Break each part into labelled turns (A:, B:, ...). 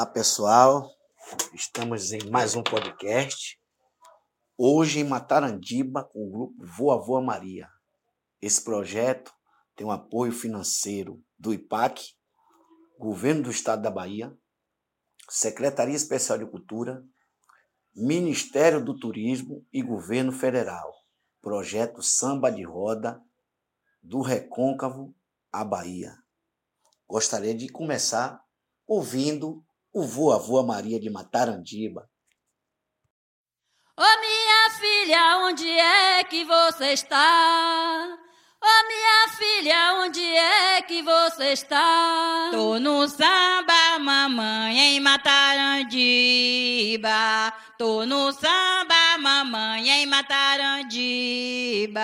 A: Olá, pessoal. Estamos em mais um podcast. Hoje em Matarandiba com o grupo Voa Voa Maria. Esse projeto tem um apoio financeiro do IPAC, Governo do Estado da Bahia, Secretaria Especial de Cultura, Ministério do Turismo e Governo Federal. Projeto Samba de Roda do Recôncavo à Bahia. Gostaria de começar ouvindo o Voa Maria de Matarandiba.
B: Ô oh, minha filha, onde é que você está? Ô oh, minha filha, onde é que você está?
C: Tô no samba, mamãe, em Matarandiba. Tô no samba, mamãe, em Matarandiba.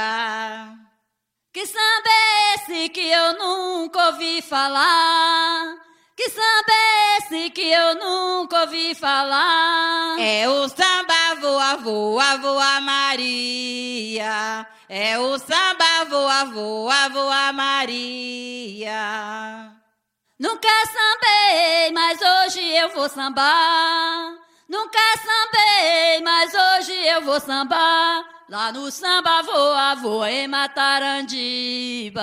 B: Que samba é esse que eu nunca ouvi falar? Que samba é esse que eu nunca ouvi falar?
C: É o samba voa, voa, voa Maria. É o samba voa, voa, voa Maria.
B: Nunca sambei, mas hoje eu vou sambar. Nunca sambei, mas hoje eu vou sambar. Lá no samba voa, voa em Matarandiba.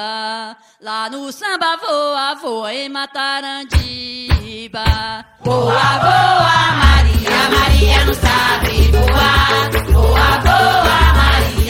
B: Lá no samba voa, voa em Matarandiba.
C: Voa, voa, Maria, Maria não sabe voar. Voa, voa, Maria,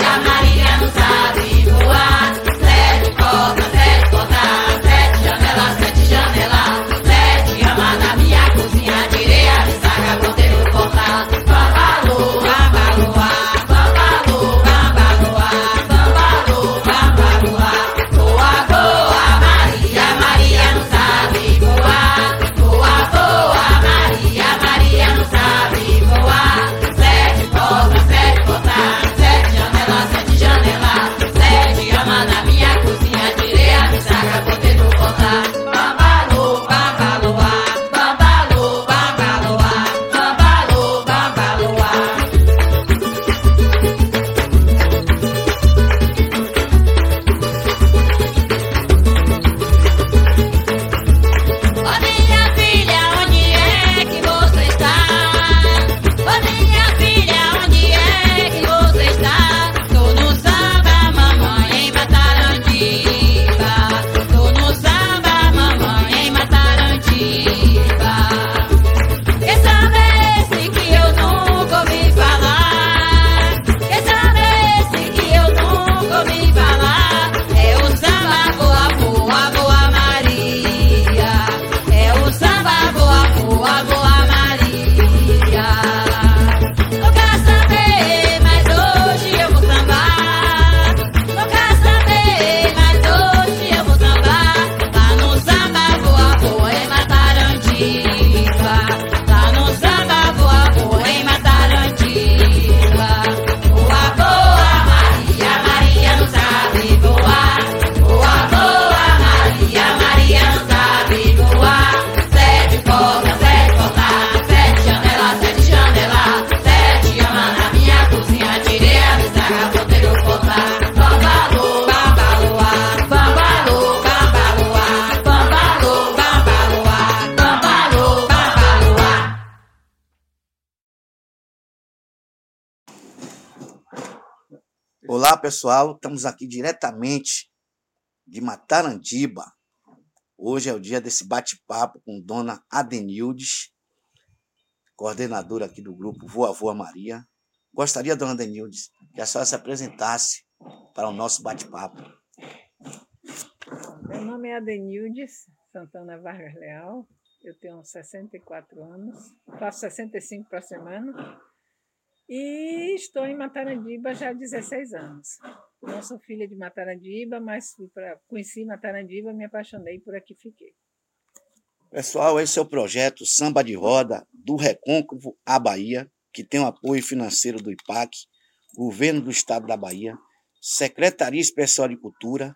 A: Olá, pessoal. Estamos aqui diretamente de Matarandiba. Hoje é o dia desse bate-papo com Dona Adenildes, coordenadora aqui do grupo Voa Voa Maria. Gostaria, Dona Adenildes, que a senhora se apresentasse para o nosso bate-papo.
D: Meu nome é Adenildes Santana Vargas Leal. Eu tenho 64 anos, faço 65 para semana e estou em Matarandiba já há 16 anos. Não sou filha de Matarandiba, mas fui pra, conheci Matarandiba, me apaixonei por aqui fiquei.
A: Pessoal, esse é o projeto Samba de Roda do Recôncavo à Bahia, que tem o apoio financeiro do IPAC, Governo do Estado da Bahia, Secretaria Especial de Cultura,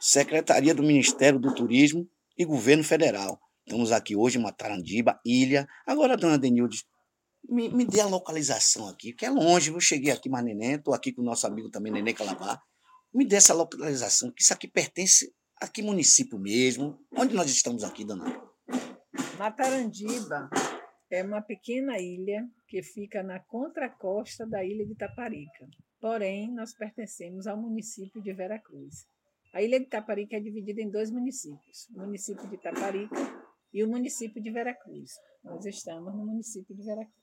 A: Secretaria do Ministério do Turismo e Governo Federal. Estamos aqui hoje em Matarandiba, Ilha. Agora, dona Denilde, me, me dê a localização aqui, que é longe. Eu cheguei aqui, mas Neném, estou aqui com o nosso amigo também, Neném Calabar. Me dê essa localização, que isso aqui pertence a que município mesmo? Onde nós estamos aqui, dona?
D: Matarandiba é uma pequena ilha que fica na contracosta da ilha de Taparica. Porém, nós pertencemos ao município de Veracruz. A ilha de Taparica é dividida em dois municípios, o município de Taparica e o município de Veracruz. Nós estamos no município de Veracruz.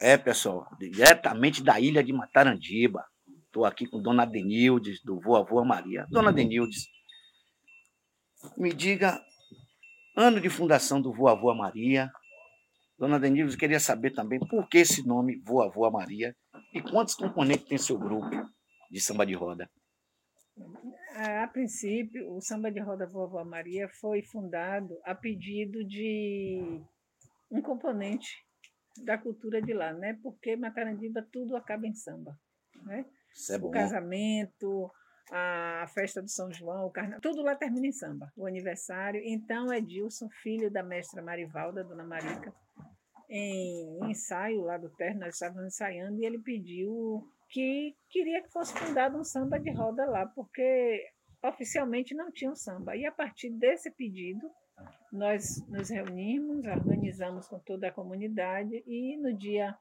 A: É, pessoal, diretamente da ilha de Matarandiba. Estou aqui com Dona Denildes, do Voa Voa Maria. Dona Denildes, me diga, ano de fundação do Voa Voa Maria. Dona Denildes, queria saber também por que esse nome Voa Voa Maria e quantos componentes tem seu grupo de samba de roda.
D: A princípio, o Samba de Roda Vovó Maria foi fundado a pedido de um componente da cultura de lá, né? Porque Matarandiba tudo acaba em samba, né?
A: É.
D: O casamento, a festa do São João, o carnaval, tudo lá termina em samba. O aniversário. Então, Edilson, filho da mestra Marivalda, dona Marica, em ensaio lá do terno, nós estávamos ensaiando e ele pediu que queria que fosse fundado um samba de roda lá, porque oficialmente não tinha um samba. E a partir desse pedido, nós nos reunimos, organizamos com toda a comunidade e no dia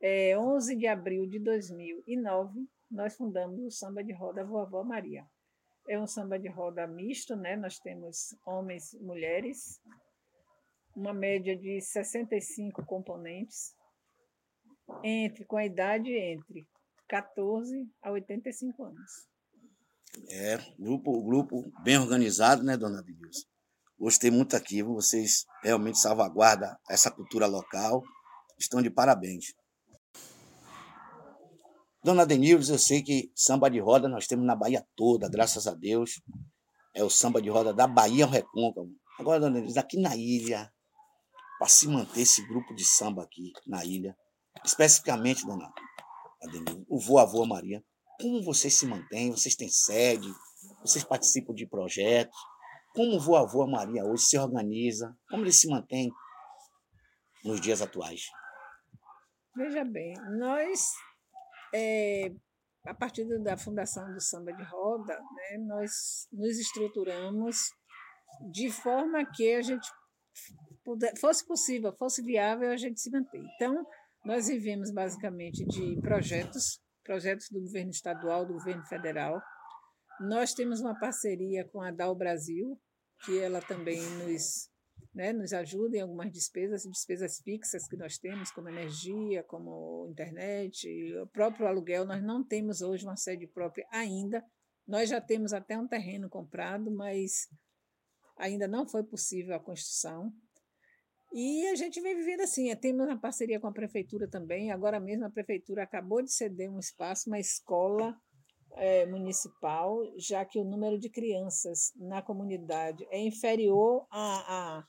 D: é, 11 de abril de 2009, nós fundamos o Samba de Roda Vovó Maria. É um samba de roda misto, né? nós temos homens e mulheres, uma média de 65 componentes, entre com a idade entre 14 a 85 anos.
A: É, grupo, grupo bem organizado, né, dona Denilson? Gostei muito aqui, vocês realmente salvaguardam essa cultura local, estão de parabéns. Dona Denilson, eu sei que samba de roda nós temos na Bahia toda, graças a Deus. É o samba de roda da Bahia ao Recôncavo. Agora, dona Denilson, aqui na ilha, para se manter esse grupo de samba aqui na ilha, especificamente, dona Adenilson, o Voa Voa Maria, como vocês se mantêm? Vocês têm sede? Vocês participam de projetos? Como o Voa Voa Maria hoje se organiza? Como ele se mantém nos dias atuais?
D: Veja bem, nós, é, a partir da fundação do Samba de Roda, né, nós nos estruturamos de forma que a gente puder, fosse possível, fosse viável a gente se manter. Então, nós vivemos basicamente de projetos, projetos do governo estadual, do governo federal. Nós temos uma parceria com a DAO Brasil, que ela também nos, né, nos ajuda em algumas despesas, despesas fixas que nós temos, como energia, como internet, o próprio aluguel. Nós não temos hoje uma sede própria ainda. Nós já temos até um terreno comprado, mas ainda não foi possível a construção. E a gente vem vivendo assim, é, temos uma parceria com a prefeitura também. Agora mesmo a prefeitura acabou de ceder um espaço, uma escola é, municipal, já que o número de crianças na comunidade é inferior à, à,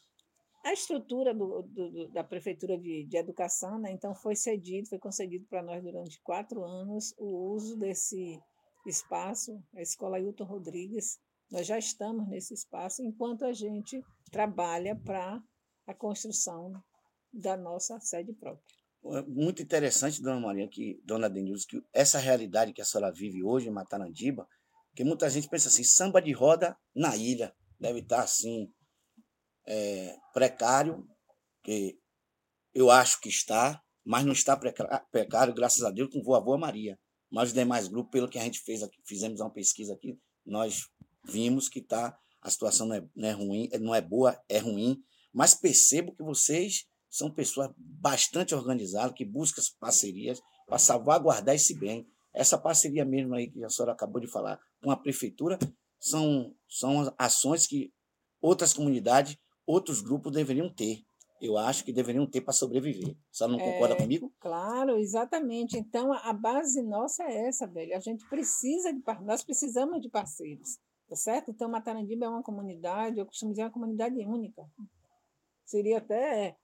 D: à estrutura do, do, da prefeitura de, de educação, né? então foi cedido, foi concedido para nós durante quatro anos o uso desse espaço, a Escola Hilton Rodrigues. Nós já estamos nesse espaço, enquanto a gente trabalha para a construção da nossa sede própria.
A: É muito interessante, dona Maria, que dona Denilson, que essa realidade que a senhora vive hoje em Matarandiba, que muita gente pensa assim, samba de roda na ilha, deve estar assim, é, precário, que eu acho que está, mas não está precário, graças a Deus, com Voa Voa Maria. Mas os demais grupos, pelo que a gente fez aqui, fizemos uma pesquisa aqui, nós vimos que tá, a situação não é, não é ruim, não é boa, é ruim, mas percebo que vocês são pessoas bastante organizadas, que buscam parcerias para salvaguardar esse bem. Essa parceria mesmo aí que a senhora acabou de falar com a prefeitura são, são ações que outras comunidades, outros grupos deveriam ter. Eu acho que deveriam ter para sobreviver. A senhora não concorda
D: É,
A: comigo?
D: Claro, exatamente. Então, a base nossa é essa, velho. A gente precisa de nós precisamos de parceiros, tá certo? Então, Matarandiba é uma comunidade, eu costumo dizer, é uma comunidade única. Seria até,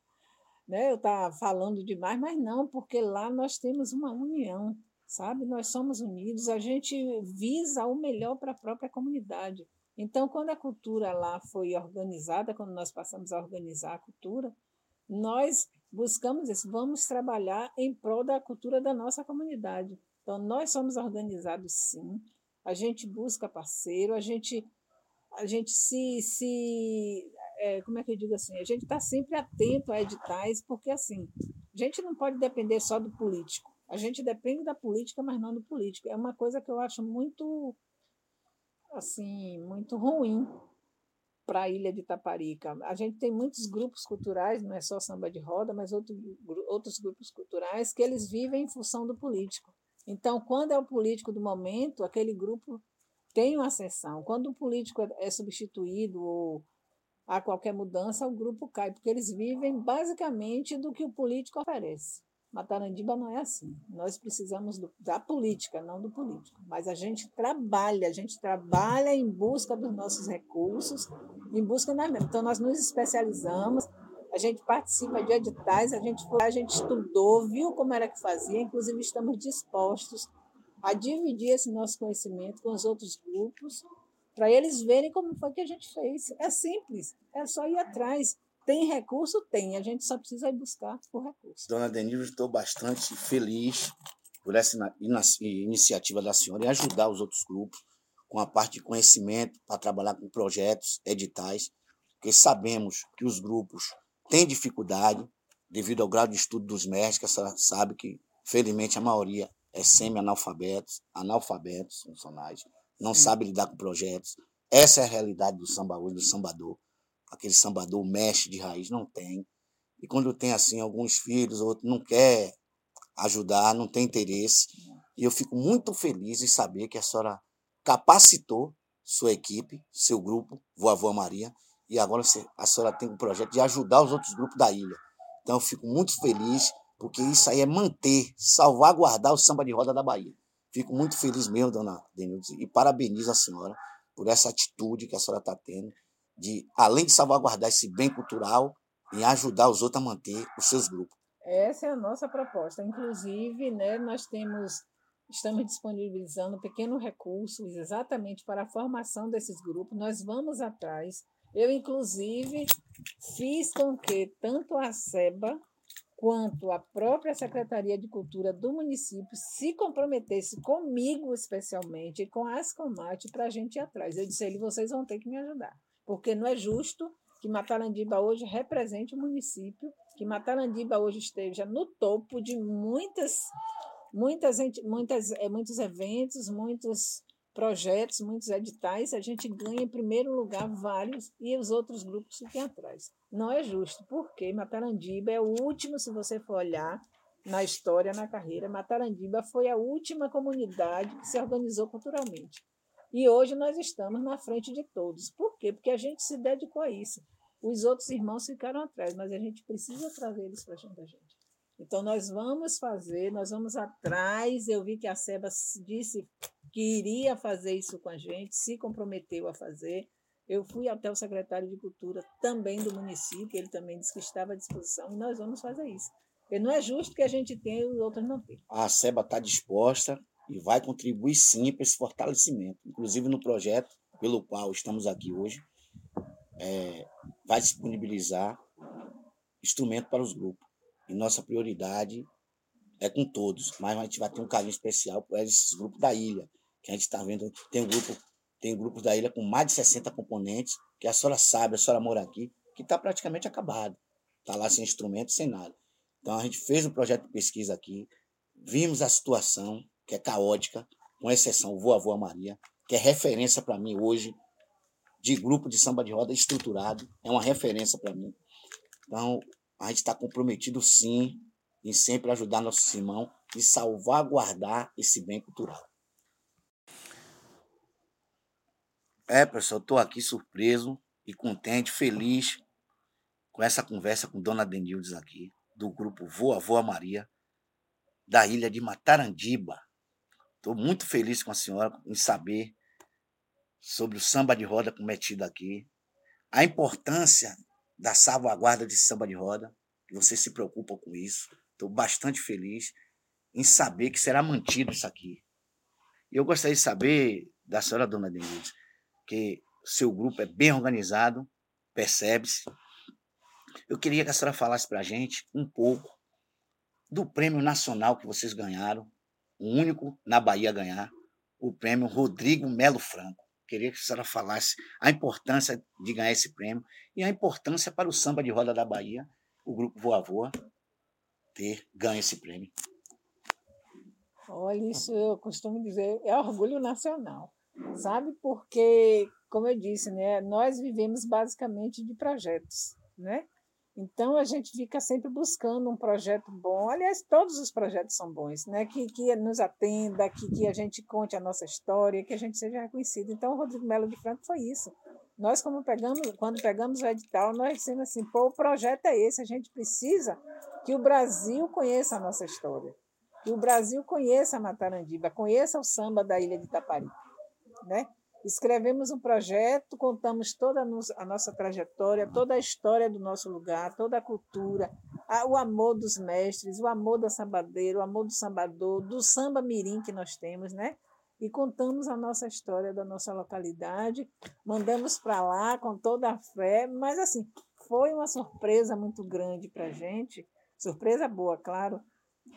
D: né, eu estar falando demais, mas não, porque lá nós temos uma união, sabe? Nós somos unidos, a gente visa o melhor para a própria comunidade. Então, quando a cultura lá foi organizada, quando nós passamos a organizar a cultura, nós buscamos isso, vamos trabalhar em prol da cultura da nossa comunidade. Então, nós somos organizados sim, a gente busca parceiro, a gente, a gente se, se é, como é que eu digo assim, a gente está sempre atento a editais, porque assim, a gente não pode depender só do político. A gente depende da política, mas não do político. É uma coisa que eu acho muito, assim, muito ruim para a ilha de Taparica. A gente tem muitos grupos culturais, não é só samba de roda, mas outro, outros grupos culturais que eles vivem em função do político. Então, quando é o político do momento, aquele grupo tem uma ascensão. Quando o político é, é substituído ou há qualquer mudança, o grupo cai, porque eles vivem basicamente do que o político oferece. Matarandiba não é assim. Nós precisamos do, da política, não do político. Mas a gente trabalha, a gente trabalha em busca dos nossos recursos, em busca da mesma. Então, nós nos especializamos, a gente participa de editais, a gente a gente estudou, viu como era que fazia, inclusive estamos dispostos a dividir esse nosso conhecimento com os outros grupos, para eles verem como foi que a gente fez. É simples, é só ir atrás. Tem recurso? Tem. A gente só precisa ir buscar o recurso.
A: Dona Denise, estou bastante feliz por essa iniciativa da senhora em ajudar os outros grupos com a parte de conhecimento para trabalhar com projetos, editais, porque sabemos que os grupos têm dificuldade devido ao grau de estudo dos mestres, que a senhora sabe que, felizmente, a maioria é semi-analfabetos, analfabetos funcionais, não sabe lidar com projetos. Essa é a realidade do samba hoje, do sambador. Aquele sambador mexe de raiz, não tem. E quando tem, assim, alguns filhos, outro não quer ajudar, não tem interesse. E eu fico muito feliz em saber que a senhora capacitou sua equipe, seu grupo, Voa Maria, e agora a senhora tem um projeto de ajudar os outros grupos da ilha. Então eu fico muito feliz porque isso aí é manter, salvaguardar o samba de roda da Bahia. Fico muito feliz mesmo, dona Denilde, e parabenizo a senhora por essa atitude que a senhora está tendo, de, além de salvaguardar esse bem cultural, e ajudar os outros a manter os seus grupos.
D: Essa é a nossa proposta. Inclusive, né, nós temos, estamos disponibilizando um pequeno recurso exatamente para a formação desses grupos. Nós vamos atrás. Eu, inclusive, fiz com que tanto a SEBA quanto a própria Secretaria de Cultura do município se comprometesse comigo, especialmente, e com a Ascomate, para a gente ir atrás. Eu disse a ele, vocês vão ter que me ajudar, porque não é justo que Matarandiba hoje represente o município, que Matarandiba hoje esteja no topo de muitas, muitas, muitas, eh, muitos eventos, muitos projetos, muitos editais, a gente ganha em primeiro lugar vários e os outros grupos ficam atrás. Não é justo, porque Matarandiba é o último, se você for olhar na história, na carreira, Matarandiba foi a última comunidade que se organizou culturalmente. E hoje nós estamos na frente de todos. Por quê? Porque a gente se dedicou a isso. Os outros irmãos ficaram atrás, mas a gente precisa trazer eles para junto da gente. Então, nós vamos fazer, nós vamos atrás. Eu vi que a Seba disse que iria fazer isso com a gente, se comprometeu a fazer. Eu fui até o secretário de Cultura também do município, ele também disse que estava à disposição, e nós vamos fazer isso. Porque não é justo que a gente tenha e os outros não tenham.
A: A SEBA está disposta e vai contribuir sim para esse fortalecimento, inclusive no projeto pelo qual estamos aqui hoje, é, vai disponibilizar instrumento para os grupos. E nossa prioridade é com todos, mas a gente vai ter um carinho especial para esses grupos da ilha, que a gente está vendo, tem um grupo, tem grupos da ilha com mais de 60 componentes, que a senhora sabe, a senhora mora aqui, que está praticamente acabado. Está lá sem instrumento, sem nada. Então a gente fez um projeto de pesquisa aqui, vimos a situação, que é caótica, com exceção Voa Voa Maria, que é referência para mim hoje de grupo de samba de roda estruturado, é uma referência para mim. Então, a gente está comprometido sim em sempre ajudar nosso irmão e salvaguardar esse bem cultural. É, pessoal, estou aqui surpreso e contente, feliz com essa conversa com Dona Denildes aqui, do grupo Voa Voa Maria, da ilha de Matarandiba. Estou muito feliz com a senhora em saber sobre o samba de roda cometido aqui, a importância da salvaguarda de samba de roda, que você se preocupa com isso. Estou bastante feliz em saber que será mantido isso aqui. Eu gostaria de saber da senhora Dona Denise, que seu grupo é bem organizado, percebe-se. Eu queria que a senhora falasse para a gente um pouco do prêmio nacional que vocês ganharam, o único na Bahia a ganhar, o prêmio Rodrigo Melo Franco, queria que a senhora falasse a importância de ganhar esse prêmio e a importância para o samba de roda da Bahia, o grupo Voa Voa, ter ganho esse prêmio.
D: Olha, isso eu costumo dizer, é orgulho nacional, sabe? Porque, como eu disse, né, nós vivemos basicamente de projetos, né? Então a gente fica sempre buscando um projeto bom. Aliás, todos os projetos são bons, né? Que, que nos atenda, que, que a gente conte a nossa história, que a gente seja reconhecido. Então o Rodrigo Melo de Franco foi isso. Nós, como pegamos, quando pegamos o edital, nós dissemos assim, pô, o projeto é esse, a gente precisa que o Brasil conheça a nossa história, que o Brasil conheça a Matarandiba, conheça o samba da Ilha de Itaparica, né? Escrevemos um projeto, contamos toda a nossa trajetória, toda a história do nosso lugar, toda a cultura, o amor dos mestres, o amor da sambadeira, o amor do sambador, do samba mirim que nós temos, né? E contamos a nossa história da nossa localidade, mandamos para lá com toda a fé, mas assim, foi uma surpresa muito grande para a gente, surpresa boa, claro,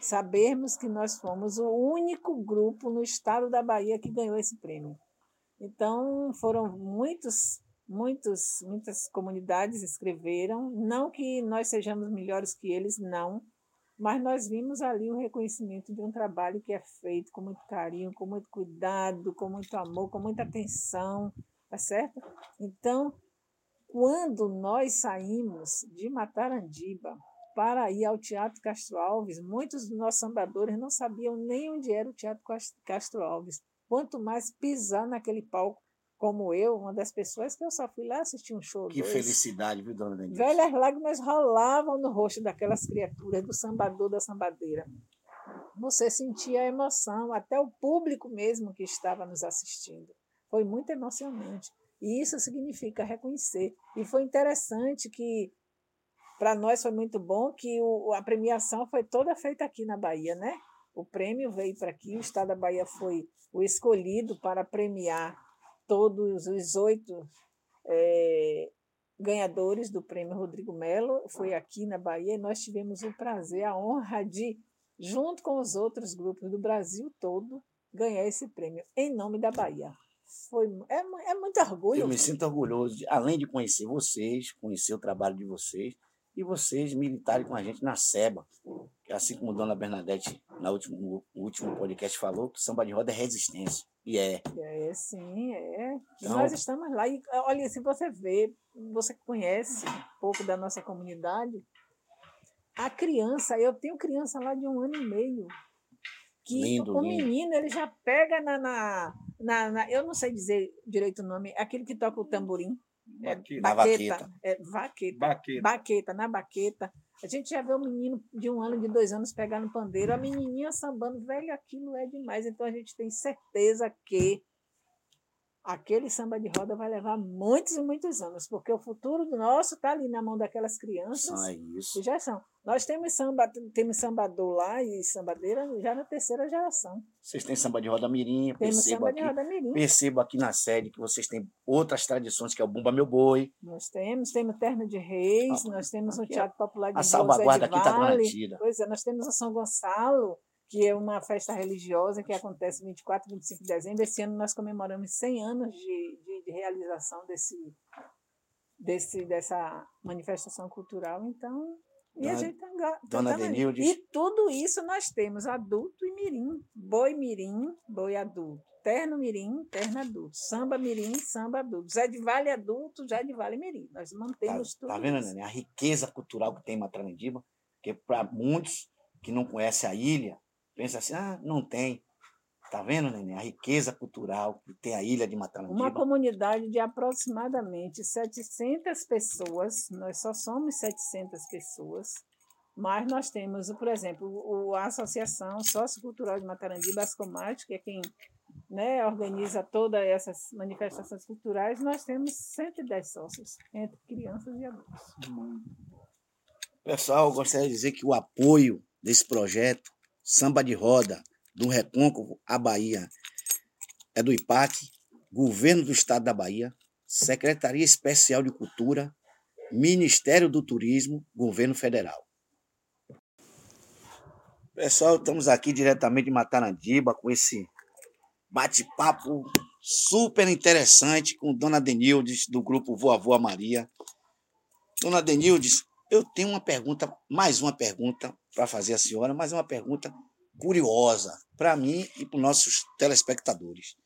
D: sabermos que nós fomos o único grupo no estado da Bahia que ganhou esse prêmio. Então, foram muitos, muitos, muitas comunidades escreveram, não que nós sejamos melhores que eles, não, mas nós vimos ali o reconhecimento de um trabalho que é feito com muito carinho, com muito cuidado, com muito amor, com muita atenção, tá certo? Então, quando nós saímos de Matarandiba para ir ao Teatro Castro Alves, muitos dos nossos sambadores não sabiam nem onde era o Teatro Castro Alves quanto mais pisar naquele palco como eu, uma das pessoas que eu só fui lá assistir um show.
A: Que
D: dois.
A: felicidade, viu, dona Denise?
D: Velhas lágrimas rolavam no rosto daquelas criaturas, do sambador, da sambadeira. Você sentia a emoção, até o público mesmo que estava nos assistindo. Foi muito emocionante. E isso significa reconhecer. E foi interessante que, para nós foi muito bom, que o, a premiação foi toda feita aqui na Bahia, né? O prêmio veio para aqui, o Estado da Bahia foi o escolhido para premiar todos os oito é, ganhadores do prêmio Rodrigo Melo. Foi aqui na Bahia e nós tivemos o prazer, a honra de, junto com os outros grupos do Brasil todo, ganhar esse prêmio em nome da Bahia. Foi, é, é muito orgulho.
A: Eu me sinto orgulhoso, de, além de conhecer vocês, conhecer o trabalho de vocês, e vocês militarem com a gente na SEBA, que assim como dona Bernadette no último, no último podcast falou, que samba de roda é resistência. E é.
D: É, sim, é. Então, nós estamos lá. E olha, se você vê, você conhece um pouco da nossa comunidade, a criança, eu tenho criança lá de um ano e meio, que lindo, o lindo. menino ele já pega na, na, na, na, Eu não sei dizer direito o nome, aquele que toca o tamborim. É, baqueta. baqueta. É, vaqueta. Baqueta. Baqueta, na baqueta. A gente já vê um menino de um ano, de dois anos pegando pandeiro, a menininha sambando, velho, aquilo é demais. Então a gente tem certeza que aquele samba de roda vai levar muitos e muitos anos, porque o futuro nosso está ali na mão daquelas crianças
A: ah, isso.
D: que já são. Nós temos samba, temos sambador lá e sambadeira já na terceira geração.
A: Vocês têm samba de roda mirim, percebo aqui,
D: roda mirim.
A: percebo aqui na sede que vocês têm outras tradições, que é o Bumba Meu Boi.
D: Nós temos, temos Terno de Reis, ah, nós temos o Teatro Popular de
A: A salvaguarda aqui está garantida.
D: Pois é, nós temos o São Gonçalo, que é uma festa religiosa que acontece 24 e 25 de dezembro. Esse ano nós comemoramos 100 anos de, de, de realização desse, desse, dessa manifestação cultural. Então, e
A: dona,
D: a gente tá,
A: Dona Denildes.
D: E tudo isso nós temos adulto e mirim. Boi mirim, boi adulto. Terno mirim, terno adulto. Samba mirim, samba adulto. Zé de Vale adulto, Zé de Vale mirim. Nós mantemos
A: tá,
D: tudo
A: Tá vendo,
D: isso.
A: A riqueza cultural que tem em Matramandiba, que para muitos que não conhecem a ilha, pensa assim, ah, não tem. Tá vendo, Nenê? A riqueza cultural que tem a ilha de Matarandiba.
D: Uma comunidade de aproximadamente 700 pessoas, nós só somos 700 pessoas, mas nós temos, por exemplo, a Associação Sociocultural de Matarandiba, Ascomate, que é quem né, organiza todas essas manifestações culturais, nós temos 110 sócios, entre crianças e adultos.
A: Pessoal, eu gostaria de dizer que o apoio desse projeto, Samba de Roda, do Recôncavo à Bahia, é do IPAC, Governo do Estado da Bahia, Secretaria Especial de Cultura, Ministério do Turismo, Governo Federal. Pessoal, estamos aqui diretamente de Matarandiba com esse bate-papo super interessante com Dona Denildes, do grupo Voa Voa Maria. Dona Denildes, eu tenho uma pergunta, mais uma pergunta para fazer à senhora, mas é uma pergunta curiosa para mim e para os nossos telespectadores.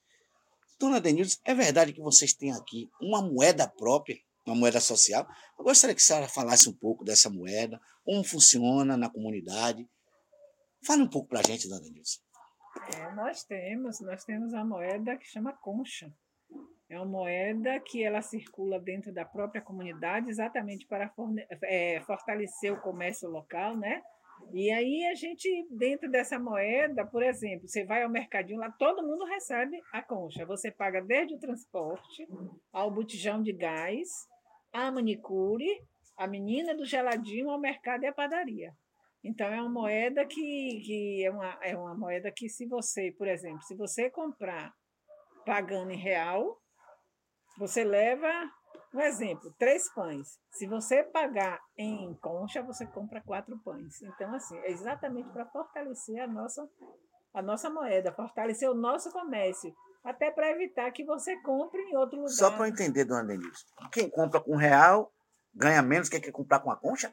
A: Dona Denildes, é verdade que vocês têm aqui uma moeda própria, uma moeda social? Eu gostaria que a senhora falasse um pouco dessa moeda, como funciona na comunidade. Fale um pouco para a gente, Dona Denildes.
D: É, nós temos, nós temos a moeda que chama concha. É uma moeda que ela circula dentro da própria comunidade, exatamente para forne- é, fortalecer o comércio local, né? E aí a gente, dentro dessa moeda, por exemplo, você vai ao mercadinho lá, todo mundo recebe a concha. Você paga desde o transporte ao botijão de gás, a manicure, a menina do geladinho, ao mercado e à padaria. Então é uma moeda que, que é, uma, é uma moeda que se você, por exemplo, se você comprar pagando em real, você leva, um exemplo, três pães. Se você pagar em concha, você compra quatro pães. Então, assim, é exatamente para fortalecer a nossa, a nossa moeda, fortalecer o nosso comércio, até para evitar que você compre em outro lugar.
A: Só para eu entender, Dona Denildes, quem compra com real ganha menos que quem comprar com a concha?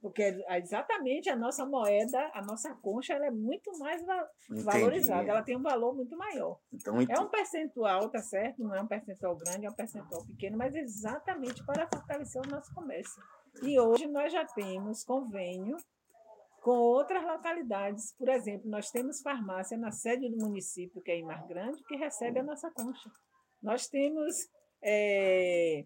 D: Porque é exatamente a nossa moeda, a nossa concha, ela é muito mais
A: Entendi.
D: valorizada, ela tem um valor muito maior.
A: Então,
D: É um percentual, tá certo? Não é um percentual grande, é um percentual pequeno, mas exatamente para fortalecer o nosso comércio. E hoje nós já temos convênio com outras localidades. Por exemplo, nós temos farmácia na sede do município, que é em Mar Grande, que recebe a nossa concha. Nós temos. eh,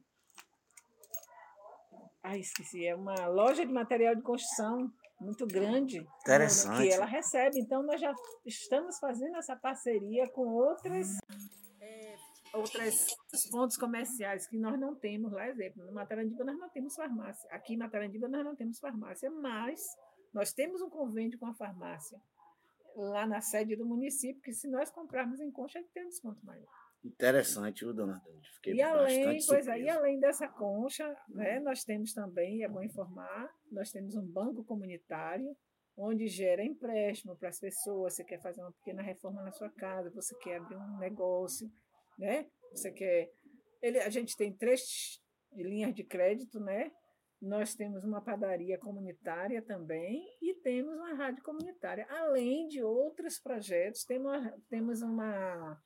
D: Ah, esqueci, é uma loja de material de construção muito grande
A: Interessante.
D: que ela recebe. Então, nós já estamos fazendo essa parceria com outras, é, outras pontos comerciais que nós não temos lá. Exemplo, no Matarandiba nós não temos farmácia. Aqui em Matarandiba nós não temos farmácia, mas nós temos um convênio com a farmácia lá na sede do município, que se nós comprarmos em concha, tem um desconto maior.
A: Interessante, viu, Dona Denildes? Fiquei
D: E além, pois é, e além dessa concha, né, nós temos também, é bom informar, nós temos um banco comunitário onde gera empréstimo para as pessoas. Você quer fazer uma pequena reforma na sua casa, você quer abrir um negócio, né? Você quer. Ele, a gente tem três linhas de crédito, né? Nós temos uma padaria comunitária também e temos uma rádio comunitária, além de outros projetos. Temos, temos uma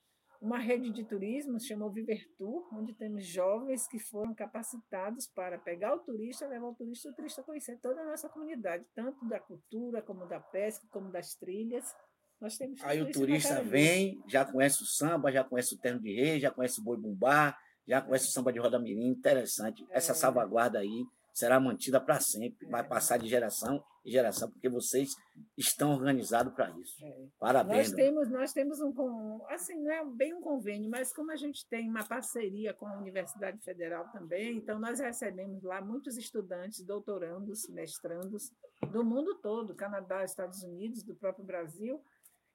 D: uma rede de turismo chamou Vivertur, onde temos jovens que foram capacitados para pegar o turista, levar o turista, o turista conhecer toda a nossa comunidade, tanto da cultura, como da pesca, como das trilhas. Nós temos
A: Aí o turista vem, já conhece o samba, já conhece o terno de rei, já conhece o boi bumbá, já conhece o samba de roda mirim. Interessante. Essa
D: É.
A: salvaguarda aí será mantida para sempre, vai passar de geração em geração, porque vocês estão organizados para isso.
D: É.
A: Parabéns.
D: Nós
A: Dona.
D: temos, nós temos um, assim, não é bem um convênio, mas como a gente tem uma parceria com a Universidade Federal também, então nós recebemos lá muitos estudantes, doutorandos, mestrandos do mundo todo, Canadá, Estados Unidos, do próprio Brasil.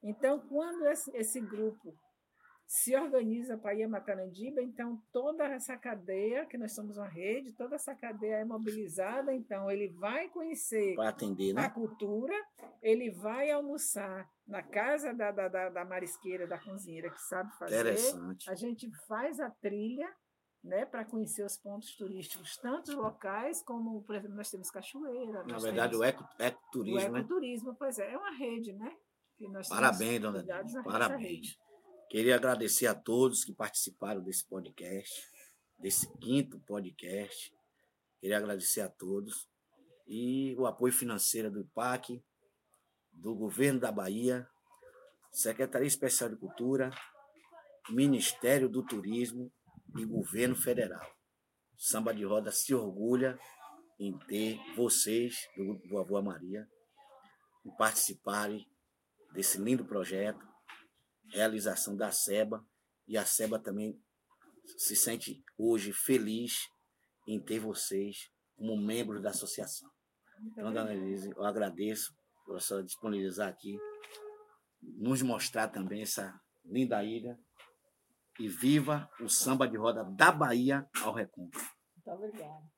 D: Então, quando esse, esse grupo se organiza para ir a Matarandiba, então toda essa cadeia, que nós somos uma rede, toda essa cadeia é mobilizada, então ele vai conhecer
A: atender,
D: a
A: né?
D: cultura, ele vai almoçar na casa da, da, da, da marisqueira, da cozinheira que sabe fazer.
A: Interessante.
D: A gente faz a trilha né, para conhecer os pontos turísticos, tanto locais como, por exemplo, nós temos cachoeira.
A: Na verdade,
D: temos
A: o eco, ecoturismo,
D: o
A: né?
D: ecoturismo, pois é, é uma rede, né?
A: Parabéns, dona Parabéns. Queria agradecer a todos que participaram desse podcast, desse quinto podcast. Queria agradecer a todos. E o apoio financeiro do IPAC, do Governo da Bahia, Secretaria Especial de Cultura, Ministério do Turismo e Governo Federal. Samba de Roda se orgulha em ter vocês, do Voa Maria, em participarem desse lindo projeto realização da SEBA e a SEBA também se sente hoje feliz em ter vocês como membros da associação. Então, dona Elise, eu agradeço por a senhora disponibilizar aqui, nos mostrar também essa linda ilha e viva o samba de roda da Bahia ao Recôncavo.
D: Muito obrigada.